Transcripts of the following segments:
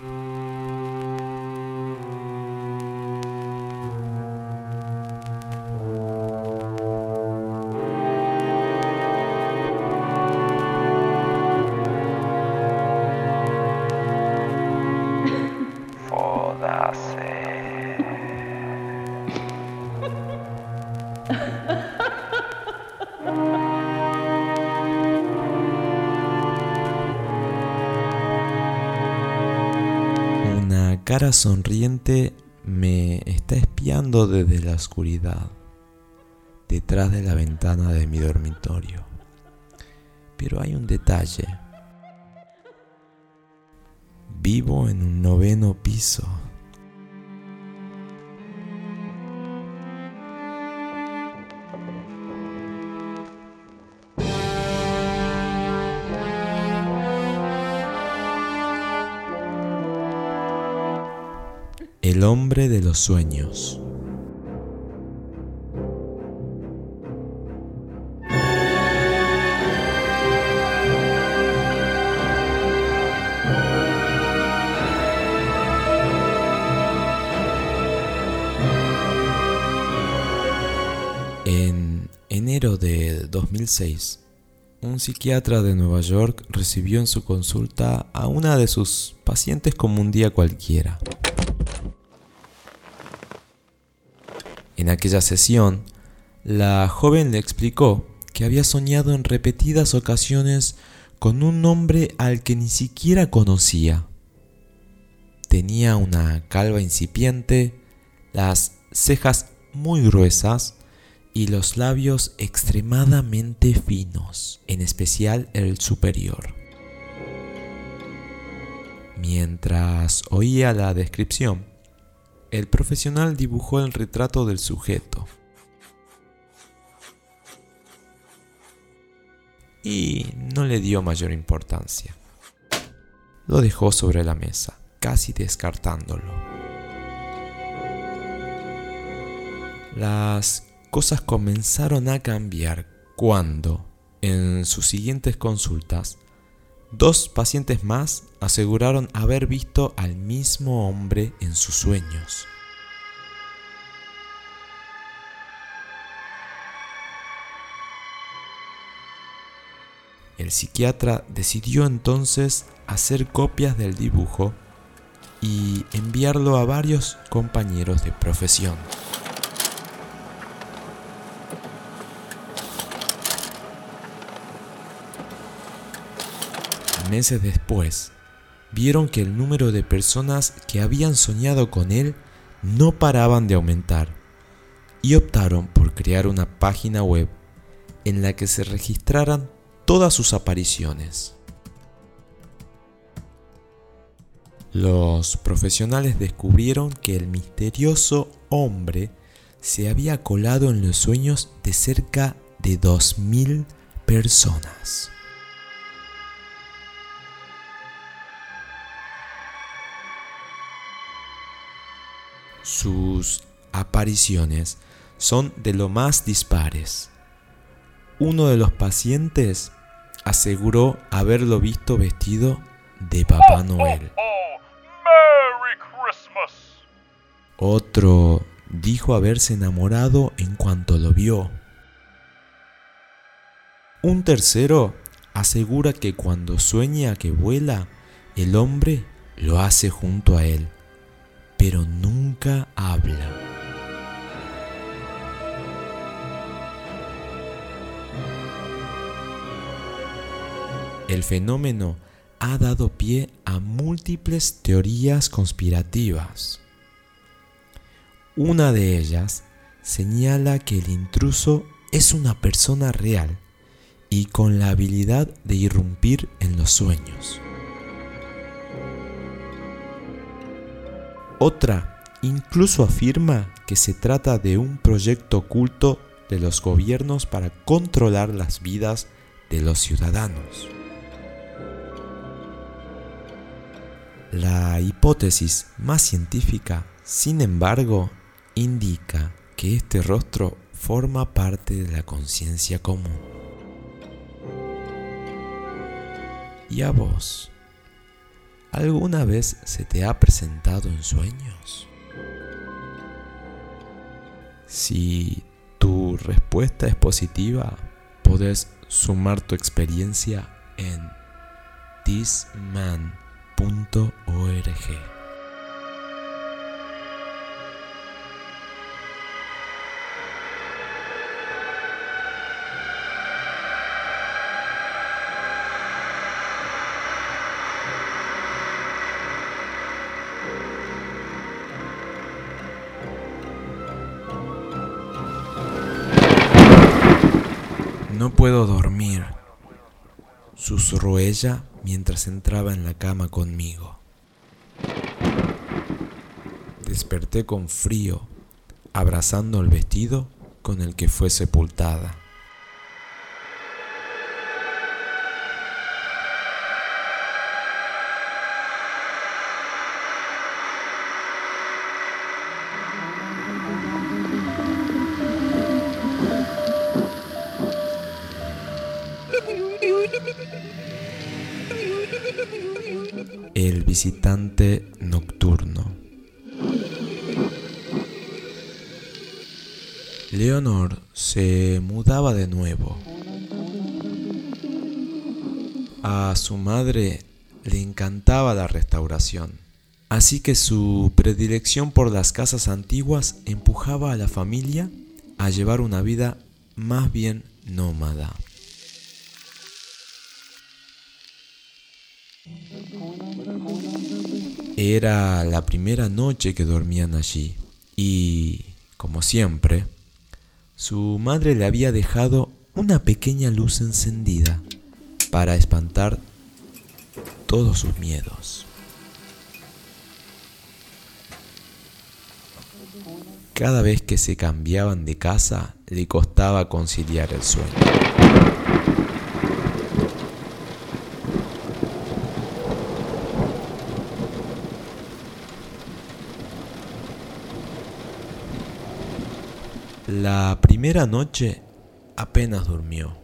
Mm. Cara sonriente me está espiando desde la oscuridad, detrás de la ventana de mi dormitorio. Pero hay un detalle. Vivo en un noveno piso. El hombre de los sueños. En enero de 2006, un psiquiatra de Nueva York recibió en su consulta a una de sus pacientes como un día cualquiera. En aquella sesión, la joven le explicó que había soñado en repetidas ocasiones con un hombre al que ni siquiera conocía. Tenía una calva incipiente, las cejas muy gruesas y los labios extremadamente finos, en especial el superior. Mientras oía la descripción, el profesional dibujó el retrato del sujeto. Y no le dio mayor importancia. Lo dejó sobre la mesa, casi descartándolo. Las cosas comenzaron a cambiar cuando, en sus siguientes consultas, Dos pacientes más aseguraron haber visto al mismo hombre en sus sueños. El psiquiatra decidió entonces hacer copias del dibujo y enviarlo a varios compañeros de profesión. Meses después, vieron que el número de personas que habían soñado con él no paraban de aumentar y optaron por crear una página web en la que se registraran todas sus apariciones. Los profesionales descubrieron que el misterioso hombre se había colado en los sueños de cerca de 2.000 personas. Sus apariciones son de lo más dispares. Uno de los pacientes aseguró haberlo visto vestido de Papá Noel. Otro dijo haberse enamorado en cuanto lo vio. Un tercero asegura que cuando sueña que vuela, el hombre lo hace junto a él pero nunca habla. El fenómeno ha dado pie a múltiples teorías conspirativas. Una de ellas señala que el intruso es una persona real y con la habilidad de irrumpir en los sueños. Otra incluso afirma que se trata de un proyecto oculto de los gobiernos para controlar las vidas de los ciudadanos. La hipótesis más científica, sin embargo, indica que este rostro forma parte de la conciencia común. ¿Y a vos? ¿Alguna vez se te ha presentado en sueños? Si tu respuesta es positiva, podés sumar tu experiencia en thisman.org. No puedo dormir, susurró ella mientras entraba en la cama conmigo. Desperté con frío, abrazando el vestido con el que fue sepultada. El visitante nocturno. Leonor se mudaba de nuevo. A su madre le encantaba la restauración, así que su predilección por las casas antiguas empujaba a la familia a llevar una vida más bien nómada. Era la primera noche que dormían allí y, como siempre, su madre le había dejado una pequeña luz encendida para espantar todos sus miedos. Cada vez que se cambiaban de casa le costaba conciliar el sueño. La primera noche apenas durmió.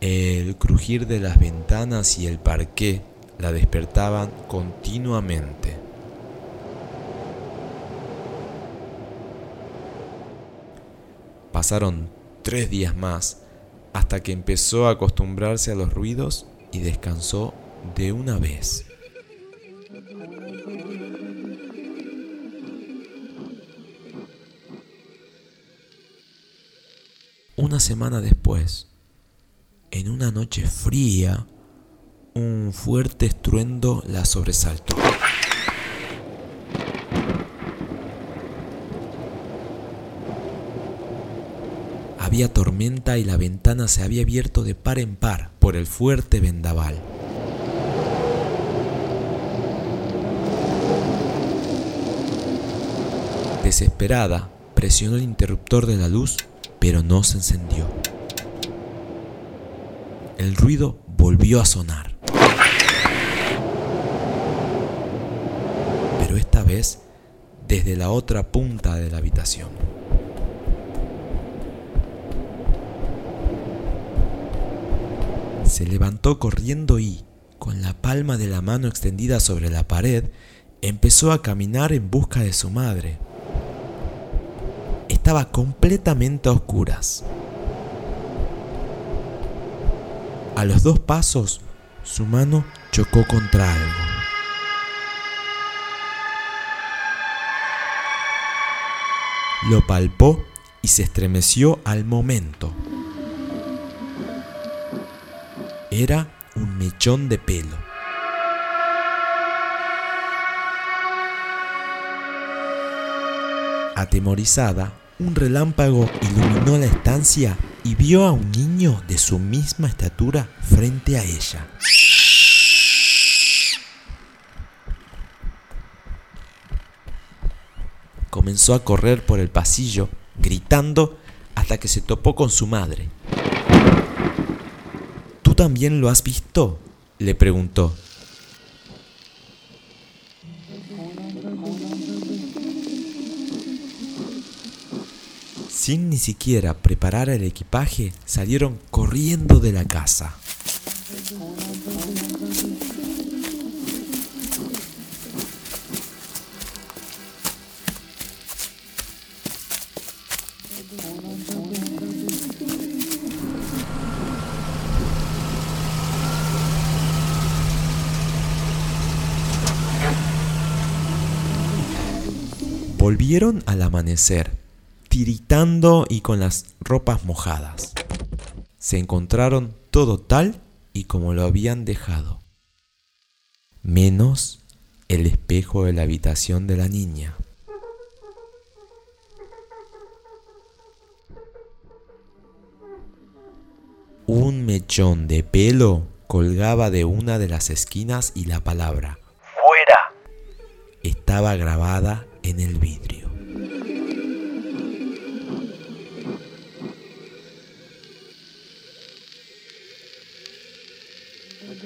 El crujir de las ventanas y el parqué la despertaban continuamente. Pasaron tres días más hasta que empezó a acostumbrarse a los ruidos y descansó de una vez. Una semana después, en una noche fría, un fuerte estruendo la sobresaltó. Había tormenta y la ventana se había abierto de par en par por el fuerte vendaval. Desesperada, presionó el interruptor de la luz pero no se encendió. El ruido volvió a sonar. Pero esta vez desde la otra punta de la habitación. Se levantó corriendo y, con la palma de la mano extendida sobre la pared, empezó a caminar en busca de su madre estaba completamente a oscuras. A los dos pasos, su mano chocó contra algo. Lo palpó y se estremeció al momento. Era un mechón de pelo. Atemorizada, un relámpago iluminó la estancia y vio a un niño de su misma estatura frente a ella. Comenzó a correr por el pasillo, gritando hasta que se topó con su madre. ¿Tú también lo has visto? le preguntó. Sin ni siquiera preparar el equipaje, salieron corriendo de la casa. Volvieron al amanecer tiritando y con las ropas mojadas. Se encontraron todo tal y como lo habían dejado, menos el espejo de la habitación de la niña. Un mechón de pelo colgaba de una de las esquinas y la palabra ¡Fuera! estaba grabada en el vidrio.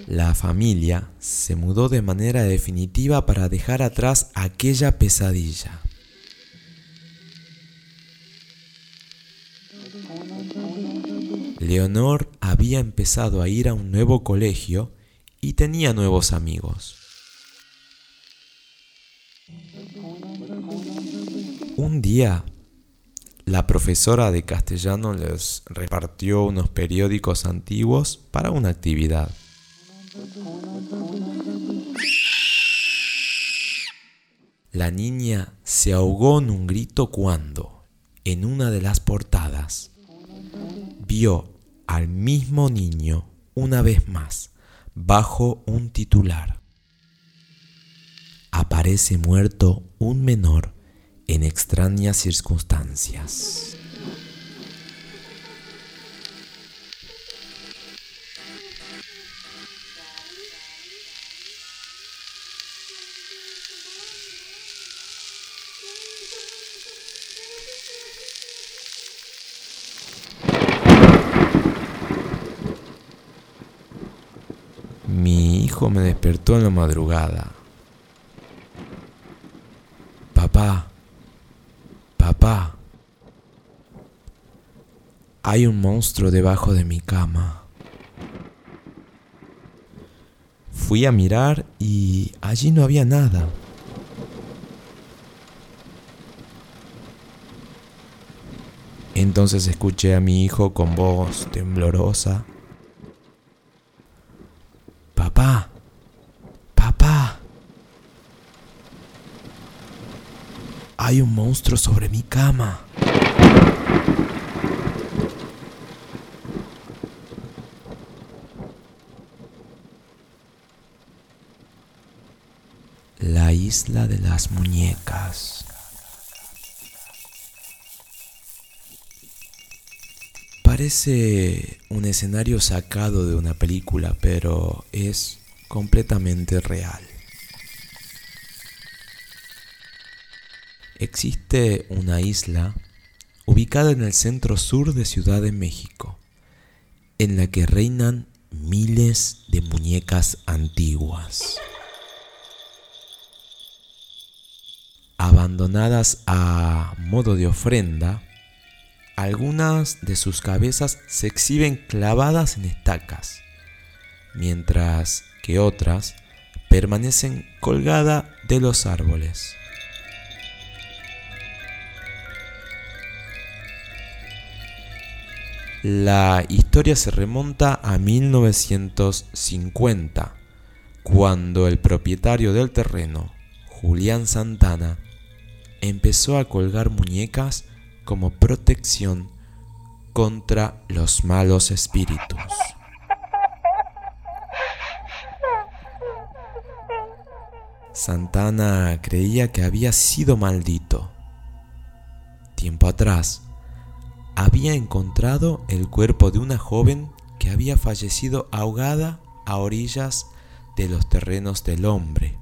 La familia se mudó de manera definitiva para dejar atrás aquella pesadilla. Leonor había empezado a ir a un nuevo colegio y tenía nuevos amigos. Un día, la profesora de castellano les repartió unos periódicos antiguos para una actividad. La niña se ahogó en un grito cuando, en una de las portadas, vio al mismo niño una vez más bajo un titular. Aparece muerto un menor en extrañas circunstancias. me en la madrugada. Papá, papá, hay un monstruo debajo de mi cama. Fui a mirar y allí no había nada. Entonces escuché a mi hijo con voz temblorosa. Papá, Hay un monstruo sobre mi cama. La isla de las muñecas. Parece un escenario sacado de una película, pero es completamente real. Existe una isla ubicada en el centro sur de Ciudad de México, en la que reinan miles de muñecas antiguas. Abandonadas a modo de ofrenda, algunas de sus cabezas se exhiben clavadas en estacas, mientras que otras permanecen colgadas de los árboles. La historia se remonta a 1950, cuando el propietario del terreno, Julián Santana, empezó a colgar muñecas como protección contra los malos espíritus. Santana creía que había sido maldito. Tiempo atrás, había encontrado el cuerpo de una joven que había fallecido ahogada a orillas de los terrenos del hombre.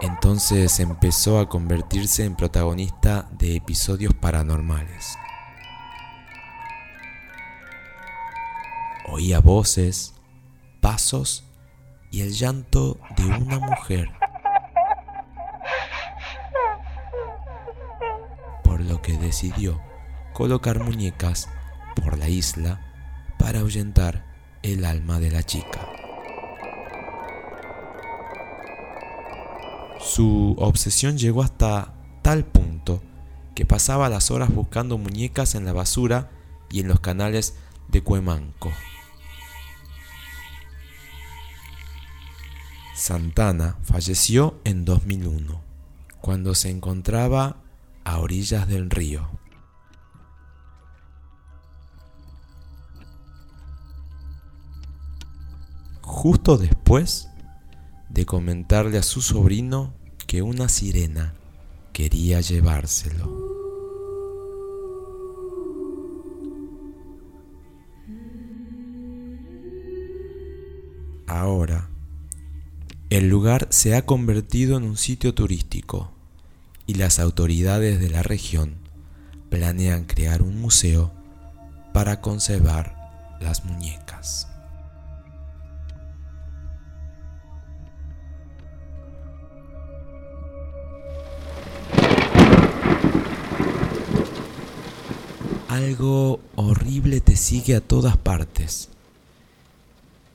Entonces empezó a convertirse en protagonista de episodios paranormales. Oía voces, pasos y el llanto de una mujer. Decidió colocar muñecas por la isla para ahuyentar el alma de la chica. Su obsesión llegó hasta tal punto que pasaba las horas buscando muñecas en la basura y en los canales de Cuemanco. Santana falleció en 2001, cuando se encontraba a orillas del río. Justo después de comentarle a su sobrino que una sirena quería llevárselo. Ahora, el lugar se ha convertido en un sitio turístico y las autoridades de la región planean crear un museo para conservar las muñecas. Algo horrible te sigue a todas partes.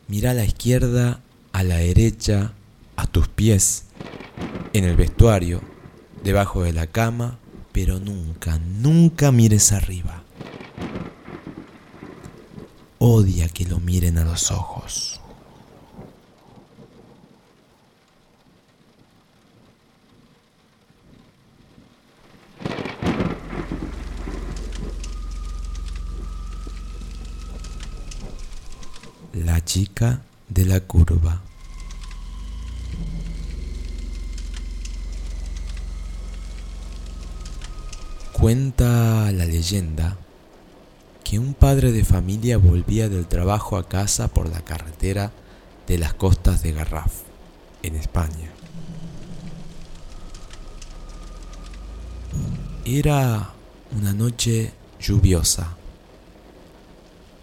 Mira a la izquierda, a la derecha, a tus pies, en el vestuario, debajo de la cama, pero nunca, nunca mires arriba. Odia que lo miren a los ojos. La chica de la curva. Cuenta la leyenda que un padre de familia volvía del trabajo a casa por la carretera de las costas de Garraf, en España. Era una noche lluviosa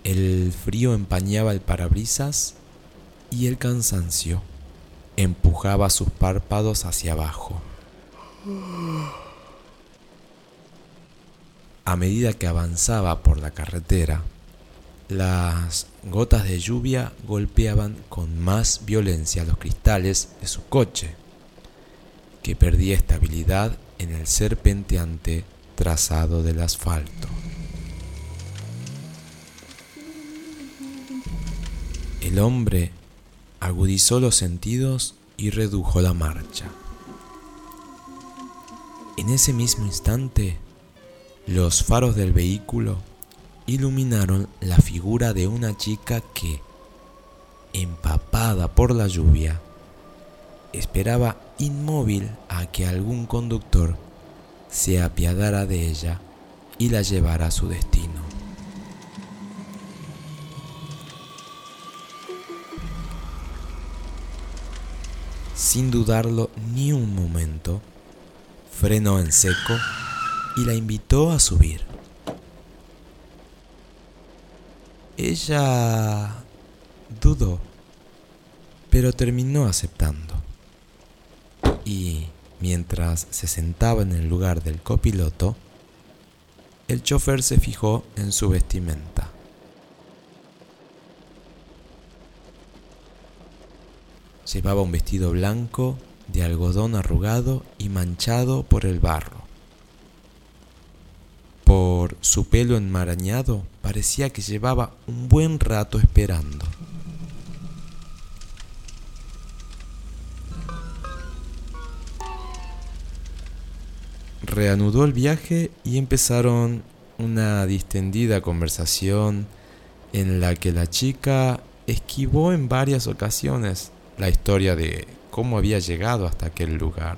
el frío empañaba el parabrisas y el cansancio empujaba sus párpados hacia abajo. A medida que avanzaba por la carretera, las gotas de lluvia golpeaban con más violencia los cristales de su coche, que perdía estabilidad en el serpenteante trazado del asfalto. El hombre agudizó los sentidos y redujo la marcha. En ese mismo instante, los faros del vehículo iluminaron la figura de una chica que, empapada por la lluvia, esperaba inmóvil a que algún conductor se apiadara de ella y la llevara a su destino. sin dudarlo ni un momento, frenó en seco y la invitó a subir. Ella dudó, pero terminó aceptando. Y mientras se sentaba en el lugar del copiloto, el chofer se fijó en su vestimenta. Llevaba un vestido blanco de algodón arrugado y manchado por el barro. Por su pelo enmarañado parecía que llevaba un buen rato esperando. Reanudó el viaje y empezaron una distendida conversación en la que la chica esquivó en varias ocasiones la historia de cómo había llegado hasta aquel lugar,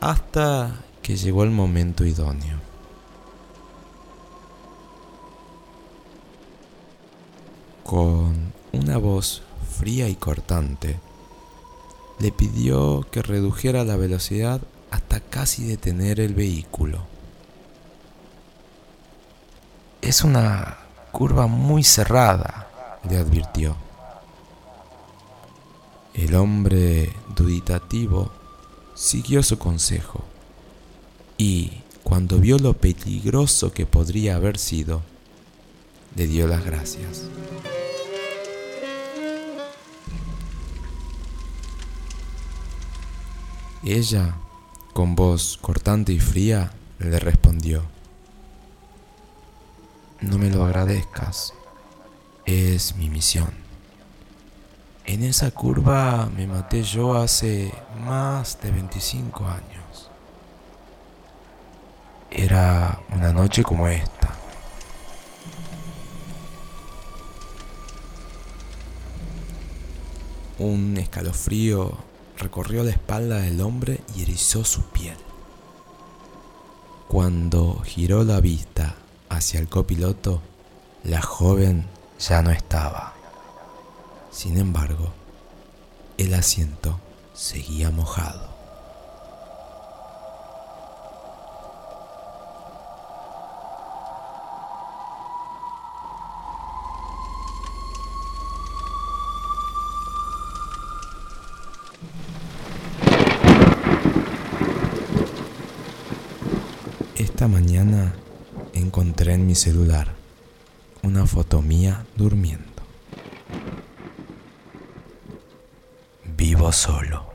hasta que llegó el momento idóneo. Con una voz fría y cortante, le pidió que redujera la velocidad hasta casi detener el vehículo. Es una curva muy cerrada, le advirtió. El hombre duditativo siguió su consejo y cuando vio lo peligroso que podría haber sido, le dio las gracias. Ella, con voz cortante y fría, le respondió, No me lo agradezcas, es mi misión En esa curva me maté yo hace más de 25 años. Era una noche como esta. Un escalofrío recorrió la espalda del hombre y erizó su piel. Cuando giró la vista hacia el copiloto, la joven ya no estaba. Sin embargo, el asiento seguía mojado. Mañana encontré en mi celular una foto mía durmiendo. Vivo solo.